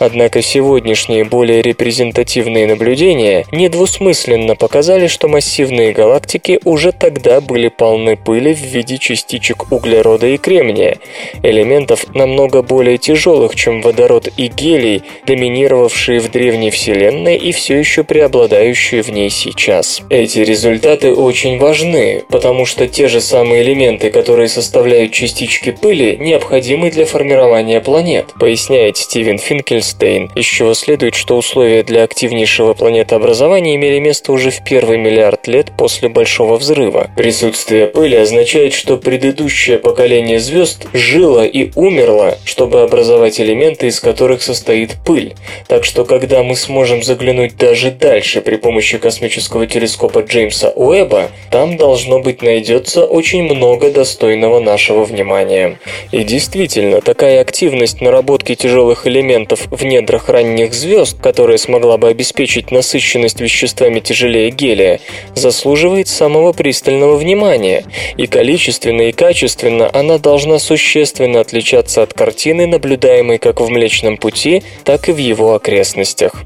Однако сегодняшние более репрезентативные наблюдения недвусмысленно показали, что массивные галактики уже тогда были полны пыли в виде частичек углерода и кремния, элементов намного более тяжелых, чем водород и гелий, доминировавшие в древней Вселенной и все еще преобладающие в ней сейчас. Эти результаты очень важны, потому что те же самые элементы, которые составляют частички пыли, необходимы для формирования планет, поясняет Стивен Финкельстейн, из чего следует, что у условия для активнейшего планетообразования имели место уже в первый миллиард лет после Большого взрыва. Присутствие пыли означает, что предыдущее поколение звезд жило и умерло, чтобы образовать элементы, из которых состоит пыль. Так что, когда мы сможем заглянуть даже дальше при помощи космического телескопа Джеймса Уэбба, там должно быть найдется очень много достойного нашего внимания. И действительно, такая активность наработки тяжелых элементов в недрах ранних звезд, которая смогла бы обеспечить насыщенность веществами тяжелее гелия, заслуживает самого пристального внимания, и количественно и качественно она должна существенно отличаться от картины, наблюдаемой как в Млечном Пути, так и в его окрестностях.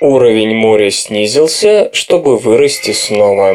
Уровень моря снизился, чтобы вырасти снова.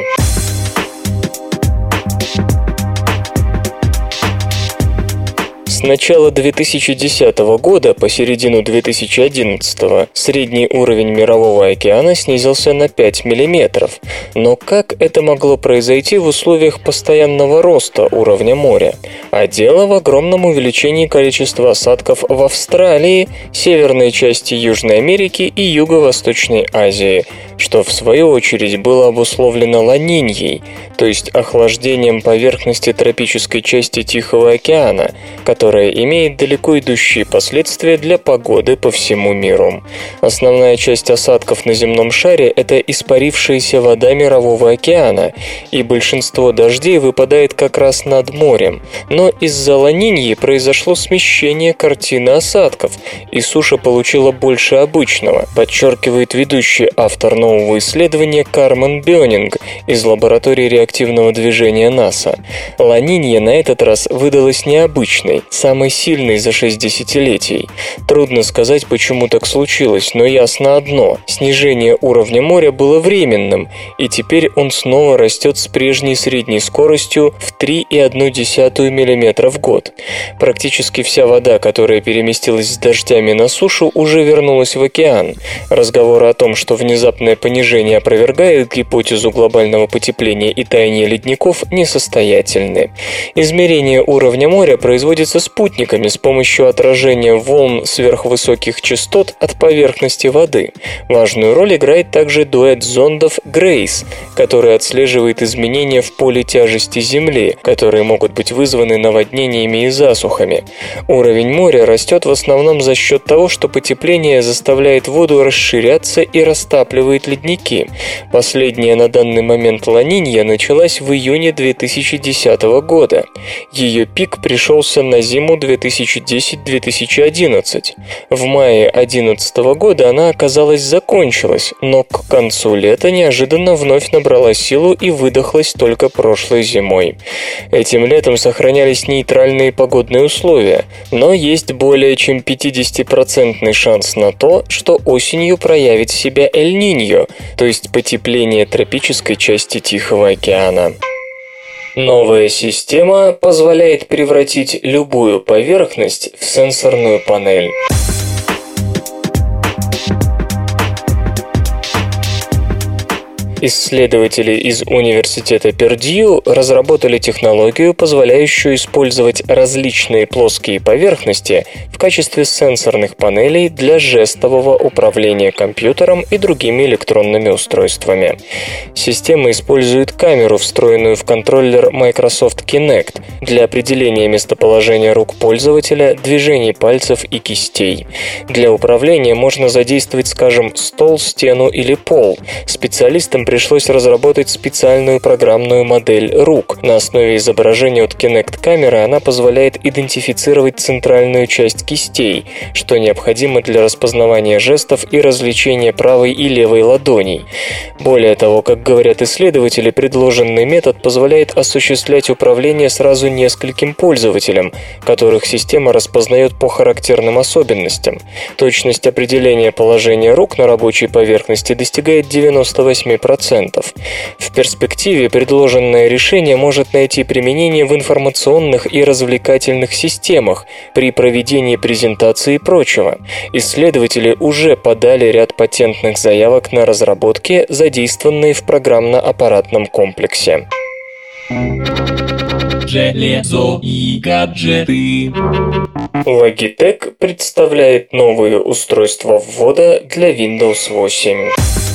С начала 2010 года по середину 2011 средний уровень мирового океана снизился на 5 мм. Но как это могло произойти в условиях постоянного роста уровня моря? А дело в огромном увеличении количества осадков в Австралии, северной части Южной Америки и Юго-Восточной Азии, что в свою очередь было обусловлено ланиньей, то есть охлаждением поверхности тропической части Тихого океана, которая имеет далеко идущие последствия для погоды по всему миру. Основная часть осадков на земном шаре – это испарившаяся вода Мирового океана, и большинство дождей выпадает как раз над морем. Но из-за ланиньи произошло смещение картины осадков, и суша получила больше обычного, подчеркивает ведущий автор нового исследования Кармен Бёнинг из лаборатории реактивного движения НАСА. Ланинья на этот раз выдалась необычной, самой сильной за 6 десятилетий. Трудно сказать, почему так случилось, но ясно одно – снижение уровня моря было временным, и теперь он снова растет с прежней средней скоростью в 3,1 мм в год. Практически вся вода, которая переместилась с дождями на сушу, уже вернулась в океан. Разговоры о том, что внезапное понижение опровергает гипотезу глобального потепления и таяния ледников, несостоятельны. Измерение уровня моря производится спутниками с помощью отражения волн сверхвысоких частот от поверхности воды. Важную роль играет также дуэт зондов Грейс, который отслеживает изменения в поле тяжести Земли, которые могут быть вызваны наводнениями и засухами. Уровень моря растет в основном за счет того, что потепление заставляет воду расширяться и растапливает ледники. Последняя на данный момент ланинья началась в июне 2010 года. Ее пик пришелся на зиму 2010-2011. В мае 2011 года она, оказалось, закончилась, но к концу лета неожиданно вновь набрала силу и выдохлась только прошлой зимой. Этим летом сохранялись нейтральные погодные условия, но есть более чем 50% шанс на то, что осенью проявит себя Эль-Ниньо, то есть потепление тропической части Тихого океана. Новая система позволяет превратить любую поверхность в сенсорную панель. Исследователи из Университета Пердью разработали технологию, позволяющую использовать различные плоские поверхности в качестве сенсорных панелей для жестового управления компьютером и другими электронными устройствами. Система использует камеру, встроенную в контроллер Microsoft Kinect, для определения местоположения рук пользователя, движений пальцев и кистей. Для управления можно задействовать, скажем, стол, стену или пол. Специалистам пришлось разработать специальную программную модель рук. На основе изображения от Kinect камеры она позволяет идентифицировать центральную часть кистей, что необходимо для распознавания жестов и развлечения правой и левой ладоней. Более того, как говорят исследователи, предложенный метод позволяет осуществлять управление сразу нескольким пользователям, которых система распознает по характерным особенностям. Точность определения положения рук на рабочей поверхности достигает 98%, 10%. В перспективе предложенное решение может найти применение в информационных и развлекательных системах при проведении презентации и прочего. Исследователи уже подали ряд патентных заявок на разработки, задействованные в программно-аппаратном комплексе. Железо и гаджеты. Logitech представляет новые устройства ввода для Windows 8.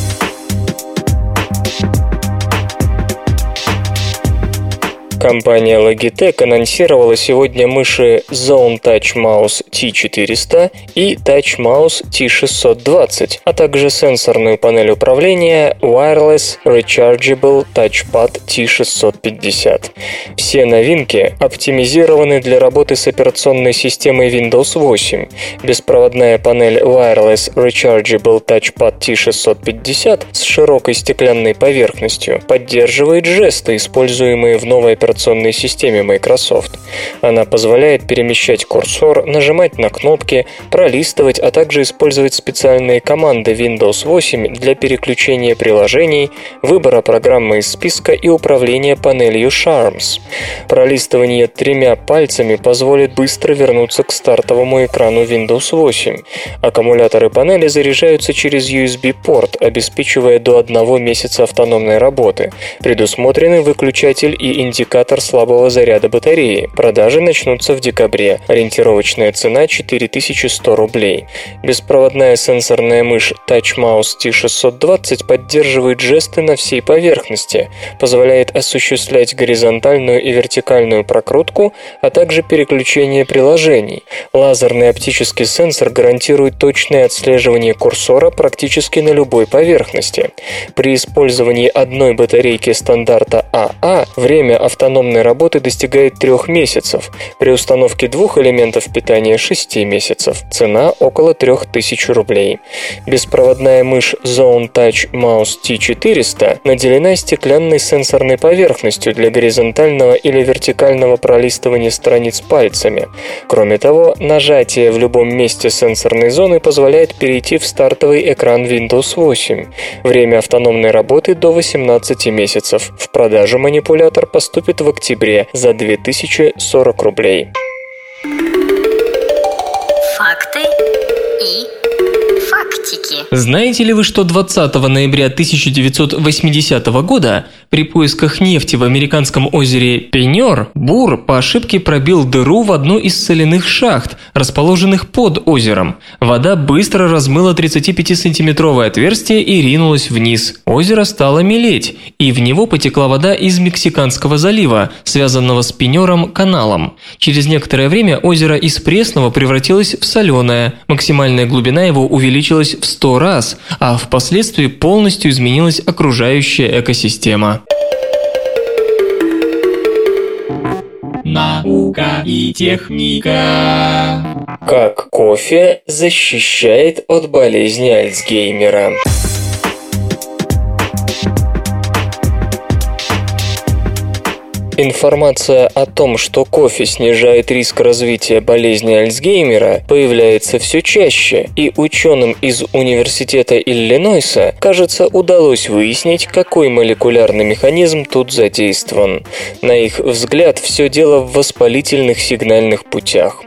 Компания Logitech анонсировала сегодня мыши Zone Touch Mouse T400 и Touch Mouse T620, а также сенсорную панель управления Wireless Rechargeable Touchpad T650. Все новинки оптимизированы для работы с операционной системой Windows 8. Беспроводная панель Wireless Rechargeable Touchpad T650 с широкой стеклянной поверхностью поддерживает жесты, используемые в новой операционной операционной системе Microsoft. Она позволяет перемещать курсор, нажимать на кнопки, пролистывать, а также использовать специальные команды Windows 8 для переключения приложений, выбора программы из списка и управления панелью Charms. Пролистывание тремя пальцами позволит быстро вернуться к стартовому экрану Windows 8. Аккумуляторы панели заряжаются через USB-порт, обеспечивая до одного месяца автономной работы. Предусмотрены выключатель и индикатор аккумулятор слабого заряда батареи. Продажи начнутся в декабре. Ориентировочная цена 4100 рублей. Беспроводная сенсорная мышь Touch Mouse T620 поддерживает жесты на всей поверхности, позволяет осуществлять горизонтальную и вертикальную прокрутку, а также переключение приложений. Лазерный оптический сенсор гарантирует точное отслеживание курсора практически на любой поверхности. При использовании одной батарейки стандарта АА время автономной автономной работы достигает трех месяцев, при установке двух элементов питания 6 месяцев. Цена около 3000 рублей. Беспроводная мышь Zone Touch Mouse T400 наделена стеклянной сенсорной поверхностью для горизонтального или вертикального пролистывания страниц пальцами. Кроме того, нажатие в любом месте сенсорной зоны позволяет перейти в стартовый экран Windows 8. Время автономной работы до 18 месяцев. В продажу манипулятор поступит в октябре за 2040 рублей. Знаете ли вы, что 20 ноября 1980 года при поисках нефти в американском озере Пеньор Бур по ошибке пробил дыру в одну из соляных шахт, расположенных под озером. Вода быстро размыла 35-сантиметровое отверстие и ринулась вниз. Озеро стало мелеть, и в него потекла вода из Мексиканского залива, связанного с Пеньором каналом. Через некоторое время озеро из пресного превратилось в соленое, максимальная глубина его увеличилась в 100 раз, а впоследствии полностью изменилась окружающая экосистема. Наука и техника. Как кофе защищает от болезни Альцгеймера? Информация о том, что кофе снижает риск развития болезни Альцгеймера, появляется все чаще, и ученым из Университета Иллинойса, кажется, удалось выяснить, какой молекулярный механизм тут задействован. На их взгляд, все дело в воспалительных сигнальных путях.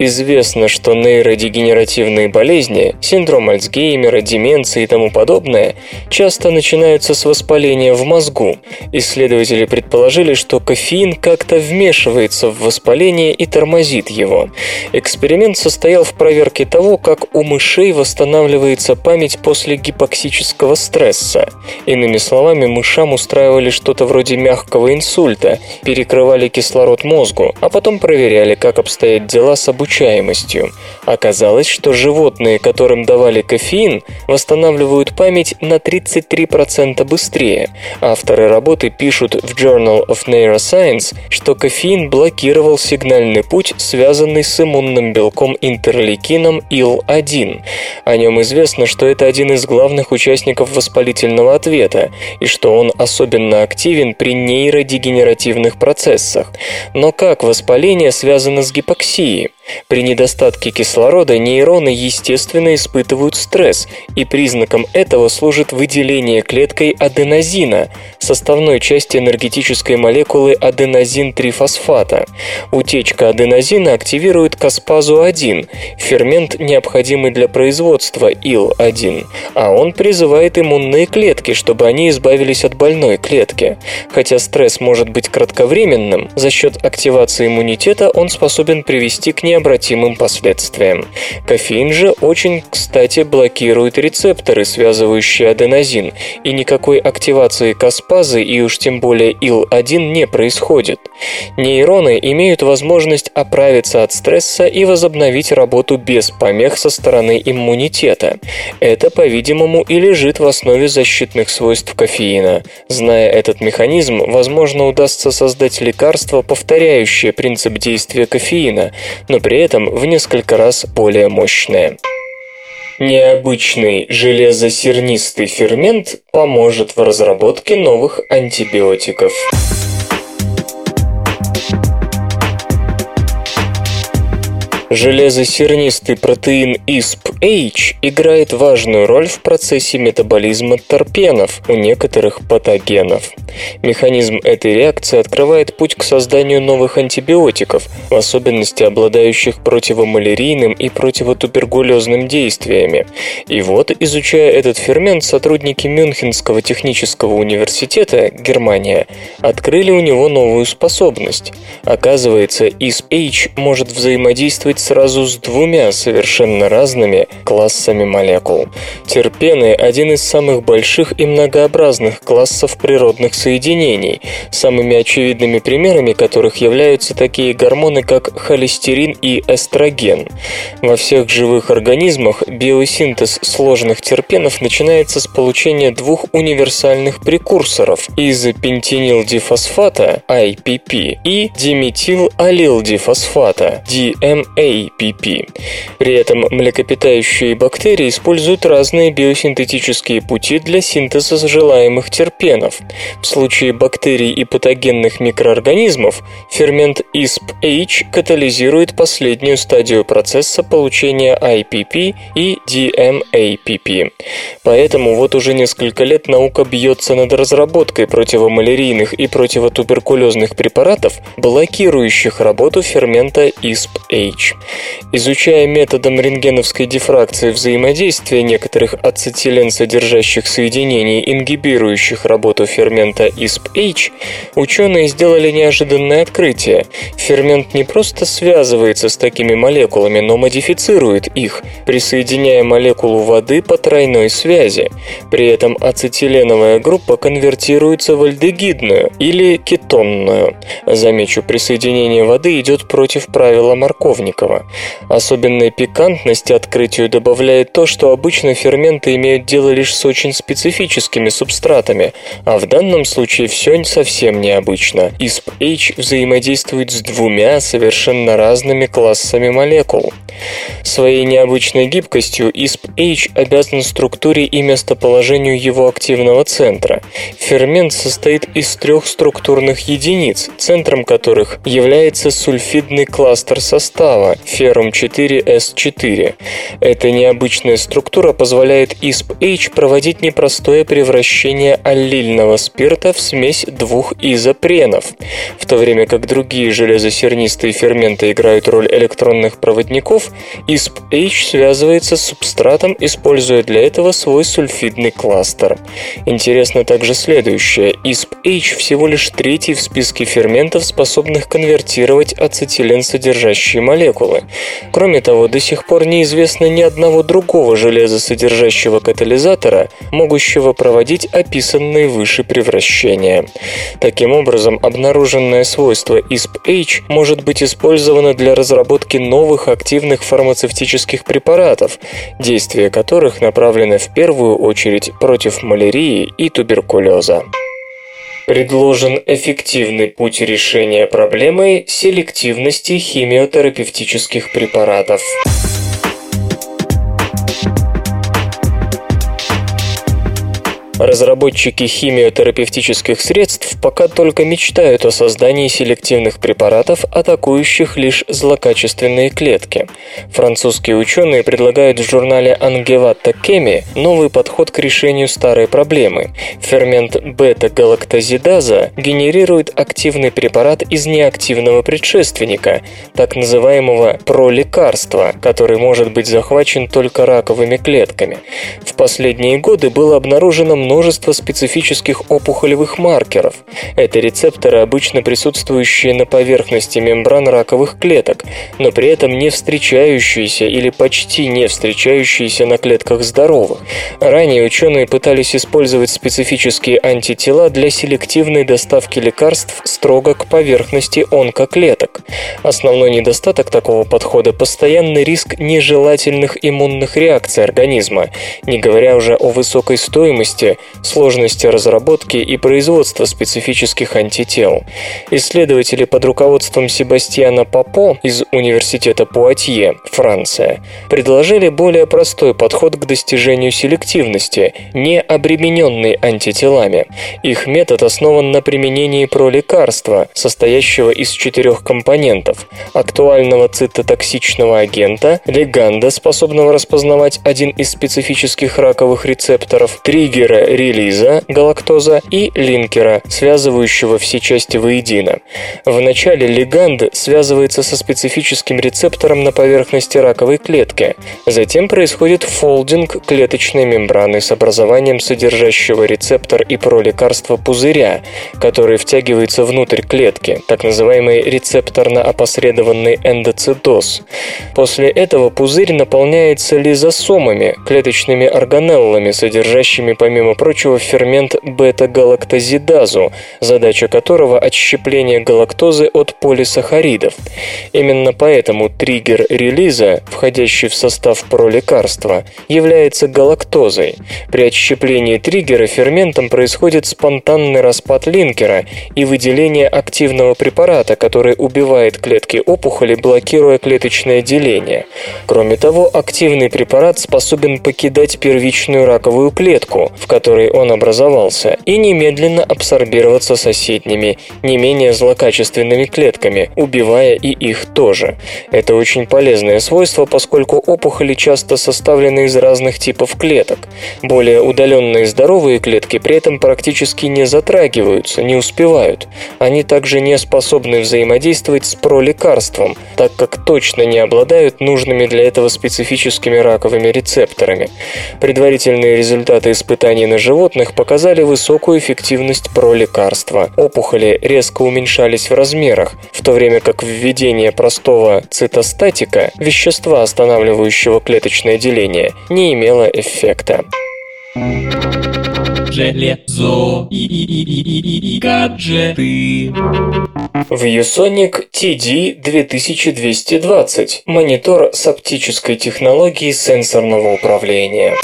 Известно, что нейродегенеративные болезни, синдром Альцгеймера, деменция и тому подобное, часто начинаются с воспаления в мозгу. Исследователи предположили, что кофеин как-то вмешивается в воспаление и тормозит его. Эксперимент состоял в проверке того, как у мышей восстанавливается память после гипоксического стресса. Иными словами, мышам устраивали что-то вроде мягкого инсульта, перекрывали кислород мозгу, а потом проверяли, как обстоят дела с обучаемостью. Оказалось, что животные, которым давали кофеин, восстанавливают память на 33% быстрее. Авторы работы пишут в Journal of Neuroscience Neuroscience, что кофеин блокировал сигнальный путь, связанный с иммунным белком интерлейкином ИЛ-1. О нем известно, что это один из главных участников воспалительного ответа, и что он особенно активен при нейродегенеративных процессах. Но как воспаление связано с гипоксией? При недостатке кислорода нейроны естественно испытывают стресс, и признаком этого служит выделение клеткой аденозина, составной части энергетической молекулы аденозин-трифосфата. Утечка аденозина активирует каспазу-1, фермент, необходимый для производства ИЛ-1, а он призывает иммунные клетки, чтобы они избавились от больной клетки. Хотя стресс может быть кратковременным, за счет активации иммунитета он способен привести к необратимым последствиям. Кофеин же очень, кстати, блокирует рецепторы, связывающие аденозин, и никакой активации каспазы и уж тем более ИЛ-1 не происходит. Нейроны имеют возможность оправиться от стресса и возобновить работу без помех со стороны иммунитета. Это, по-видимому, и лежит в основе защитных свойств кофеина. Зная этот механизм, возможно, удастся создать лекарство, повторяющее принцип действия кофеина, но при этом в несколько раз более мощное. Необычный железосернистый фермент поможет в разработке новых антибиотиков. Железосернистый протеин ISP-H играет важную роль в процессе метаболизма терпенов у некоторых патогенов. Механизм этой реакции открывает путь к созданию новых антибиотиков, в особенности обладающих противомалярийным и противотуберкулезным действиями. И вот, изучая этот фермент, сотрудники Мюнхенского технического университета, Германия, открыли у него новую способность. Оказывается, ISP-H может взаимодействовать сразу с двумя совершенно разными классами молекул. Терпены – один из самых больших и многообразных классов природных соединений, самыми очевидными примерами которых являются такие гормоны, как холестерин и эстроген. Во всех живых организмах биосинтез сложных терпенов начинается с получения двух универсальных прекурсоров из пентинилдифосфата IPP и диметилаллилдифосфата DMA APP. При этом млекопитающие бактерии используют разные биосинтетические пути для синтеза желаемых терпенов. В случае бактерий и патогенных микроорганизмов фермент ISP-H катализирует последнюю стадию процесса получения IPP и DMAPP. Поэтому вот уже несколько лет наука бьется над разработкой противомалярийных и противотуберкулезных препаратов, блокирующих работу фермента ISP-H. Изучая методом рентгеновской дифракции взаимодействия некоторых ацетилен содержащих соединений, ингибирующих работу фермента ISP-H, ученые сделали неожиданное открытие. Фермент не просто связывается с такими молекулами, но модифицирует их, присоединяя молекулу воды по тройной связи. При этом ацетиленовая группа конвертируется в альдегидную или кетонную. Замечу, присоединение воды идет против правила Марковникова. Особенной пикантности открытию добавляет то, что обычно ферменты имеют дело лишь с очень специфическими субстратами, а в данном случае все совсем необычно. ISP-H взаимодействует с двумя совершенно разными классами молекул. Своей необычной гибкостью ISP-H обязан структуре и местоположению его активного центра. Фермент состоит из трех структурных единиц, центром которых является сульфидный кластер состава феррум-4s4. Эта необычная структура позволяет ISP-H проводить непростое превращение аллильного спирта в смесь двух изопренов, в то время как другие железосернистые ферменты играют роль электронных проводников, ISP-H связывается с субстратом, используя для этого свой сульфидный кластер. Интересно также следующее. ISP-H всего лишь третий в списке ферментов, способных конвертировать ацетилен содержащие молекулы. Кроме того, до сих пор неизвестно ни одного другого железосодержащего катализатора, могущего проводить описанные выше превращения. Таким образом, обнаруженное свойство ISP-H может быть использовано для разработки новых активных фармацевтических препаратов, действие которых направлено в первую очередь против малярии и туберкулеза. Предложен эффективный путь решения проблемы селективности химиотерапевтических препаратов. Разработчики химиотерапевтических средств пока только мечтают о создании селективных препаратов, атакующих лишь злокачественные клетки. Французские ученые предлагают в журнале Angevata Chemi новый подход к решению старой проблемы. Фермент бета-галактозидаза генерирует активный препарат из неактивного предшественника, так называемого пролекарства, который может быть захвачен только раковыми клетками. В последние годы было обнаружено много множество специфических опухолевых маркеров. Это рецепторы, обычно присутствующие на поверхности мембран раковых клеток, но при этом не встречающиеся или почти не встречающиеся на клетках здоровых. Ранее ученые пытались использовать специфические антитела для селективной доставки лекарств строго к поверхности онкоклеток. Основной недостаток такого подхода – постоянный риск нежелательных иммунных реакций организма, не говоря уже о высокой стоимости, сложности разработки и производства специфических антител. Исследователи под руководством Себастьяна Папо из Университета Пуатье, Франция, предложили более простой подход к достижению селективности, не обремененный антителами. Их метод основан на применении пролекарства, состоящего из четырех компонентов – актуального цитотоксичного агента, леганда, способного распознавать один из специфических раковых рецепторов, триггера релиза, галактоза и линкера, связывающего все части воедино. Вначале леганд связывается со специфическим рецептором на поверхности раковой клетки. Затем происходит фолдинг клеточной мембраны с образованием содержащего рецептор и пролекарства пузыря, который втягивается внутрь клетки, так называемый рецепторно-опосредованный эндоцитоз. После этого пузырь наполняется лизосомами, клеточными органеллами, содержащими, помимо прочего, фермент бета-галактозидазу, задача которого – отщепление галактозы от полисахаридов. Именно поэтому триггер релиза, входящий в состав пролекарства, является галактозой. При отщеплении триггера ферментом происходит спонтанный распад линкера и выделение активного препарата, который убивает клетки опухоли, блокируя клеточное деление. Кроме того, активный препарат способен покидать первичную раковую клетку, в которой он образовался, и немедленно абсорбироваться соседними, не менее злокачественными клетками, убивая и их тоже. Это очень полезное свойство, поскольку опухоли часто составлены из разных типов клеток. Более удаленные здоровые клетки при этом практически не затрагиваются, не успевают. Они также не способны взаимодействовать с пролекарством, так как точно не обладают нужными для этого специфическими раковыми рецепторами. Предварительные результаты испытаний на животных показали высокую эффективность пролекарства. Опухоли резко уменьшались в размерах, в то время как введение простого цитостатика, вещества, останавливающего клеточное деление, не имело эффекта. Железо и, и, и, и, гаджеты. ViewSonic TD2220 – монитор с оптической технологией сенсорного управления.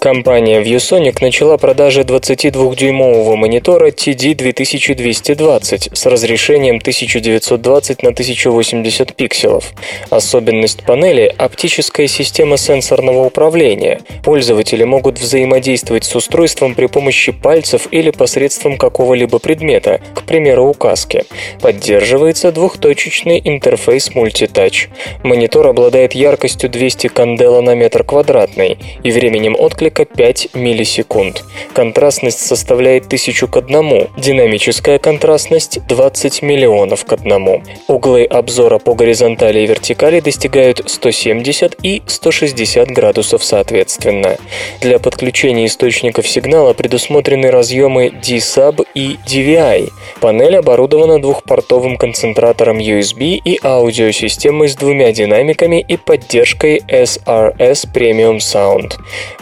Компания ViewSonic начала продажи 22-дюймового монитора TD2220 с разрешением 1920 на 1080 пикселов. Особенность панели – оптическая система сенсорного управления. Пользователи могут взаимодействовать с устройством при помощи пальцев или посредством какого-либо предмета, к примеру, указки. Поддерживается двухточечный интерфейс Multitouch. Монитор обладает яркостью 200 кандела на метр квадратный и временем отклика человека 5 миллисекунд. Контрастность составляет 1000 к 1, динамическая контрастность 20 миллионов к 1. Углы обзора по горизонтали и вертикали достигают 170 и 160 градусов соответственно. Для подключения источников сигнала предусмотрены разъемы D-Sub и DVI. Панель оборудована двухпортовым концентратором USB и аудиосистемой с двумя динамиками и поддержкой SRS Premium Sound.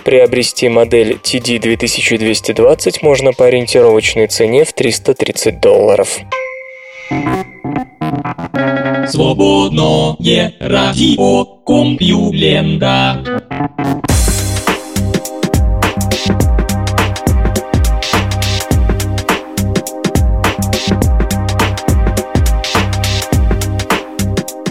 Приобрести модель TD2220 можно по ориентировочной цене в 330 долларов. Свободное радио Компьюлента.